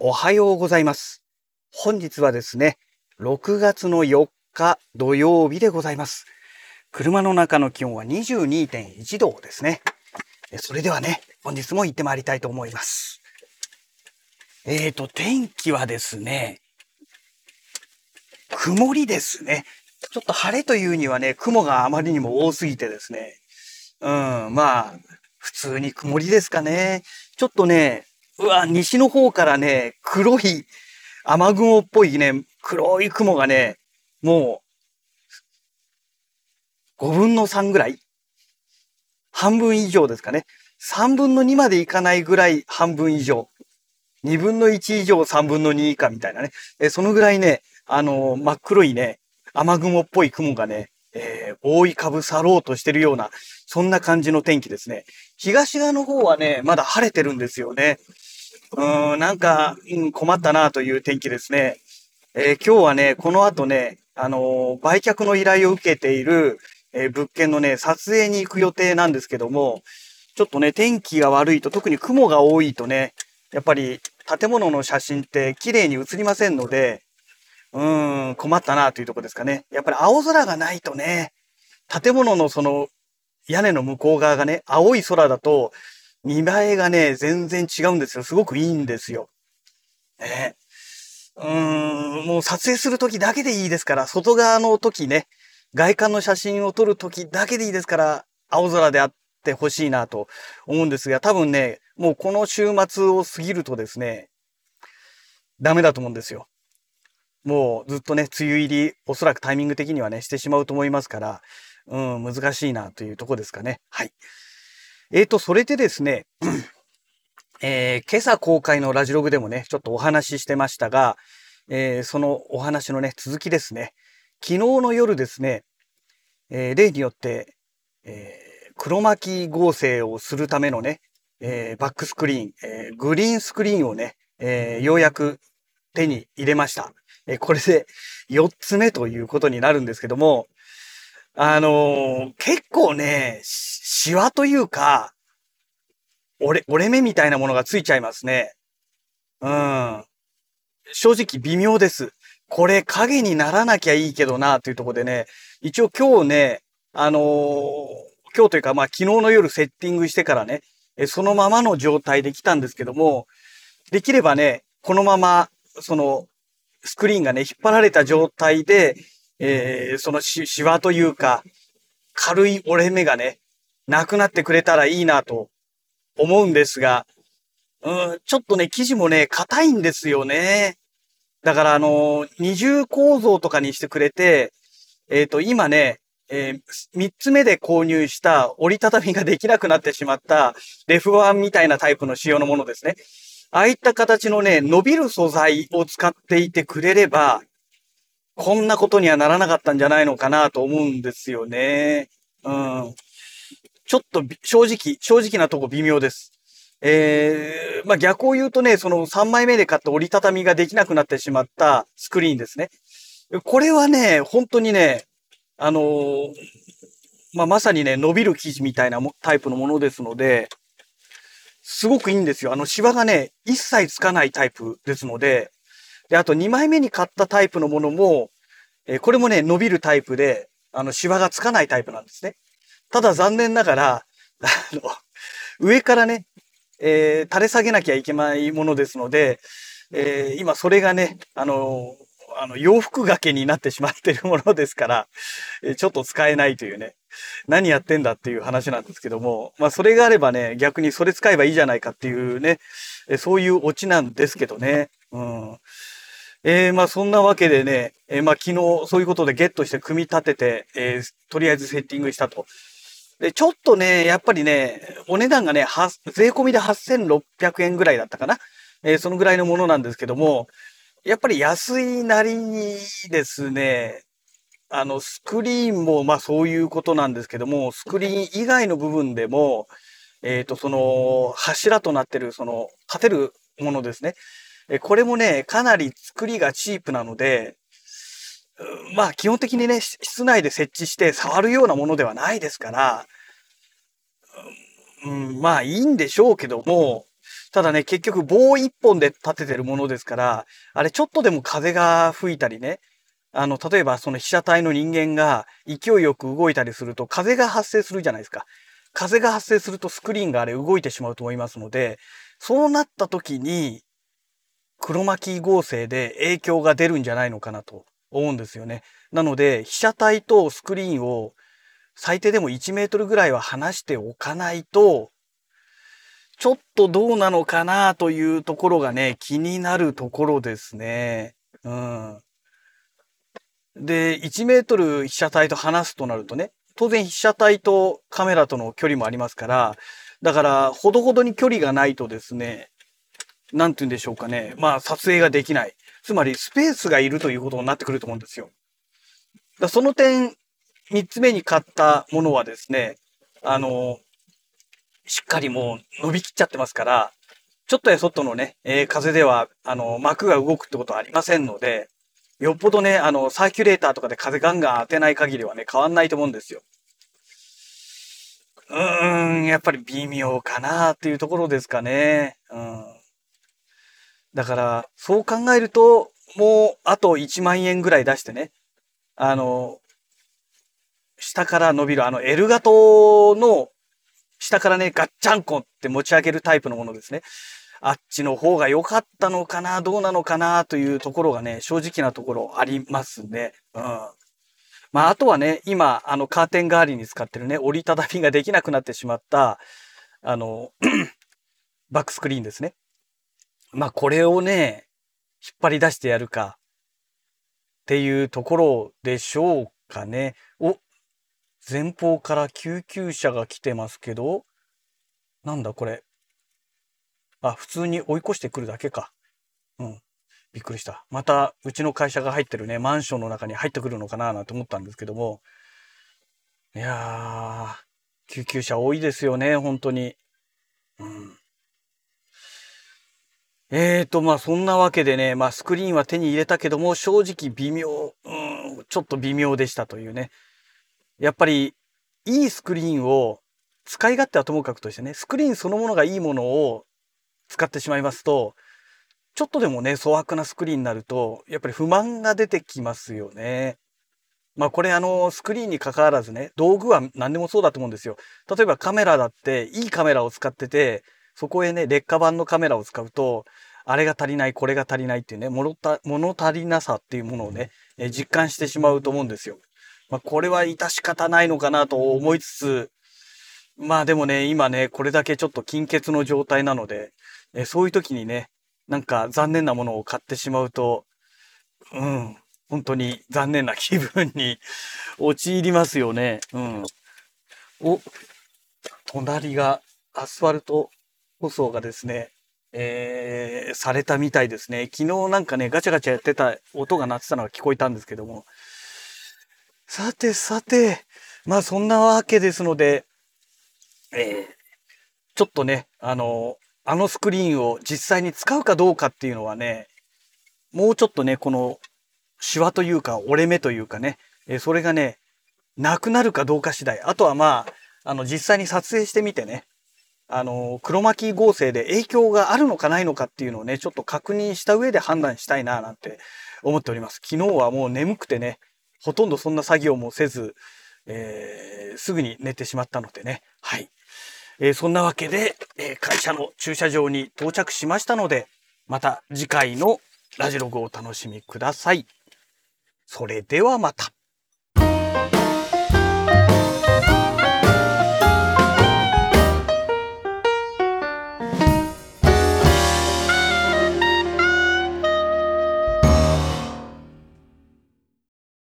おはようございます。本日はですね、6月の4日土曜日でございます。車の中の気温は22.1度ですね。それではね、本日も行ってまいりたいと思います。えーと、天気はですね、曇りですね。ちょっと晴れというにはね、雲があまりにも多すぎてですね。うん、まあ、普通に曇りですかね。ちょっとね、うわ、西の方からね、黒い雨雲っぽいね、黒い雲がね、もう、5分の3ぐらい？半分以上ですかね。3分の2までいかないぐらい半分以上。2分の1以上3分の2以下みたいなね。えそのぐらいね、あの真っ黒いね、雨雲っぽい雲がね、えー、覆いかぶさろうとしてるような、そんな感じの天気ですね。東側の方はね、まだ晴れてるんですよね。うん、なんか、うん、困ったなという天気ですね。えー今日はね、この後ね、あのー売却の依頼を受けている、えー物件のね、撮影に行く予定なんですけども、ちょっとね、天気が悪いと、特に雲が多いとね、やっぱり建物の写真って綺麗に写りませんので、うーん、困ったなというとこですかね。やっぱり青空がないとね、建物のその屋根の向こう側がね、青い空だと見栄えがね、全然違うんですよ。すごくいいんですよ。ね。うーん、もう撮影するときだけでいいですから、外側の時ね、外観の写真を撮るときだけでいいですから、青空であってほしいなと思うんですが、多分ね、もうこの週末を過ぎるとですね、ダメだと思うんですよ。もうずっとね、梅雨入り、おそらくタイミング的にはね、してしまうと思いますから、うん、難しいなというとこですかね。はい。えーと、それでですね、えー今朝公開のラジログでもね、ちょっとお話ししてましたが、えーそのお話のね、続きですね。昨日の夜ですね、えー例によって、えー黒巻合成をするためのね、えーバックスクリーン、えーグリーンスクリーンをね、えーようやく手に入れました。えーこれで4つ目ということになるんですけども、あのー結構ね、シワというか、折れ、折れ目みたいなものがついちゃいますね。うん。正直微妙です。これ影にならなきゃいいけどなというとこでね、一応今日ね、あのー今日というかまあ昨日の夜セッティングしてからね、そのままの状態で来たんですけども、できればね、このまま、その、スクリーンがね、引っ張られた状態で、えーそのし、シワというか、軽い折れ目がね、なくなってくれたらいいなと思うんですが、うん、ちょっとね、生地もね、硬いんですよね。だからあの、二重構造とかにしてくれて、えっ、と、今ね、えー三つ目で購入した折りたたみができなくなってしまったレフワンみたいなタイプの仕様のものですね。ああいった形のね、伸びる素材を使っていてくれれば、こんなことにはならなかったんじゃないのかなと思うんですよね。うん。ちょっと正直、正直なとこ微妙です。えー、まあ、逆を言うとね、その3枚目で買った折りたたみができなくなってしまったスクリーンですね。これはね、本当にね、あのーまあ、まさにね、伸びる生地みたいなもタイプのものですので、すごくいいんですよ。あの、シワがね、一切つかないタイプですので、で、あと2枚目に買ったタイプのものも、えーこれもね、伸びるタイプで、あの、シワがつかないタイプなんですね。ただ残念ながら、あの、上からね、えー垂れ下げなきゃいけないものですので、えー今それがね、あのあの、洋服掛けになってしまっているものですから、ちょっと使えないというね、何やってんだっていう話なんですけども、まあそれがあればね、逆にそれ使えばいいじゃないかっていうね、そういうオチなんですけどね。うん。えーまあそんなわけでね、えーまあ昨日そういうことでゲットして組み立てて、えーとりあえずセッティングしたと。で、ちょっとね、やっぱりね、お値段がね、税込みで8600円ぐらいだったかな。えーそのぐらいのものなんですけども、やっぱり安いなりにですね、あの、スクリーンも、まあそういうことなんですけども、スクリーン以外の部分でも、えっ、と、その、柱となってる、その、立てるものですね。えこれもね、かなり作りがチープなので、まあ基本的にね、室内で設置して触るようなものではないですから、うん、まあいいんでしょうけども、ただね、結局棒一本で立ててるものですから、あれちょっとでも風が吹いたりね、あの、例えばその被写体の人間が勢いよく動いたりすると風が発生するじゃないですか。風が発生するとスクリーンがあれ動いてしまうと思いますので、そうなった時に、黒巻合成で影響が出るんじゃないのかなと思うんですよね。なので、被写体とスクリーンを最低でも1メートルぐらいは離しておかないと、ちょっとどうなのかなというところがね、気になるところですね。うん。で、1メートル被写体と離すとなるとね、当然被写体とカメラとの距離もありますから、だから、ほどほどに距離がないとですね、なんて言うんでしょうかね。まあ、撮影ができない。つまり、スペースがいるということになってくると思うんですよ。だその点、3つ目に買ったものはですね、あの、しっかりもう伸びきっちゃってますから、ちょっとや外のね、えー、風では、あの、膜が動くってことはありませんので、よっぽどね、あの、サーキュレーターとかで風ガンガン当てない限りはね、変わんないと思うんですよ。うーん、やっぱり微妙かなっていうところですかね。うん。だから、そう考えると、もう、あと1万円ぐらい出してね、あの、下から伸びる、あの、L 型の下からね、ガッチャンコって持ち上げるタイプのものですね。あっちの方が良かったのかな、どうなのかな、というところがね、正直なところありますね。うん。まあ、あとはね、今、あの、カーテン代わりに使ってるね、折りたたみができなくなってしまった、あの、バックスクリーンですね。まあ、これをね、引っ張り出してやるか、っていうところでしょうかね。お、前方から救急車が来てますけど、なんだこれ。あ、普通に追い越してくるだけか。うん。びっくりした。また、うちの会社が入ってるね、マンションの中に入ってくるのかななんて思ったんですけども。いやー、救急車多いですよね、本当に。うん。えーと、まあそんなわけでね、まあスクリーンは手に入れたけども、正直微妙、うん、ちょっと微妙でしたというね。やっぱりいいスクリーンを使い勝手はともかくとしてね、スクリーンそのものがいいものを使ってしまいますと、ちょっとでもね、粗悪なスクリーンになると、やっぱり不満が出てきますよね。まあこれあの、スクリーンに関わらずね、道具は何でもそうだと思うんですよ。例えばカメラだって、いいカメラを使ってて、そこへね、劣化版のカメラを使うと、あれが足りない、これが足りないっていうね、物足りなさっていうものをね、実感してしまうと思うんですよ。まあ、これは致し方ないのかなと思いつつ、まあでもね、今ね、これだけちょっと金欠の状態なので、えそういう時にね、なんか残念なものを買ってしまうと、うん、本当に残念な気分に 陥りますよね。うん。お、隣がアスファルト舗装がですね、えー、されたみたいですね。昨日なんかね、ガチャガチャやってた音が鳴ってたのが聞こえたんですけども、さてさて、まあそんなわけですので、えー、ちょっとね、あの、あのスクリーンを実際に使うかどうかっていうのはね、もうちょっとね、このシワというか折れ目というかね、えー、それがね、なくなるかどうか次第。あとはまあ、あの実際に撮影してみてね、あの、黒巻合成で影響があるのかないのかっていうのをね、ちょっと確認した上で判断したいななんて思っております。昨日はもう眠くてね、ほとんどそんな作業もせず、えー、すぐに寝てしまったのでね。はい。えー、そんなわけで、えー、会社の駐車場に到着しましたので、また次回のラジログをお楽しみください。それではまた。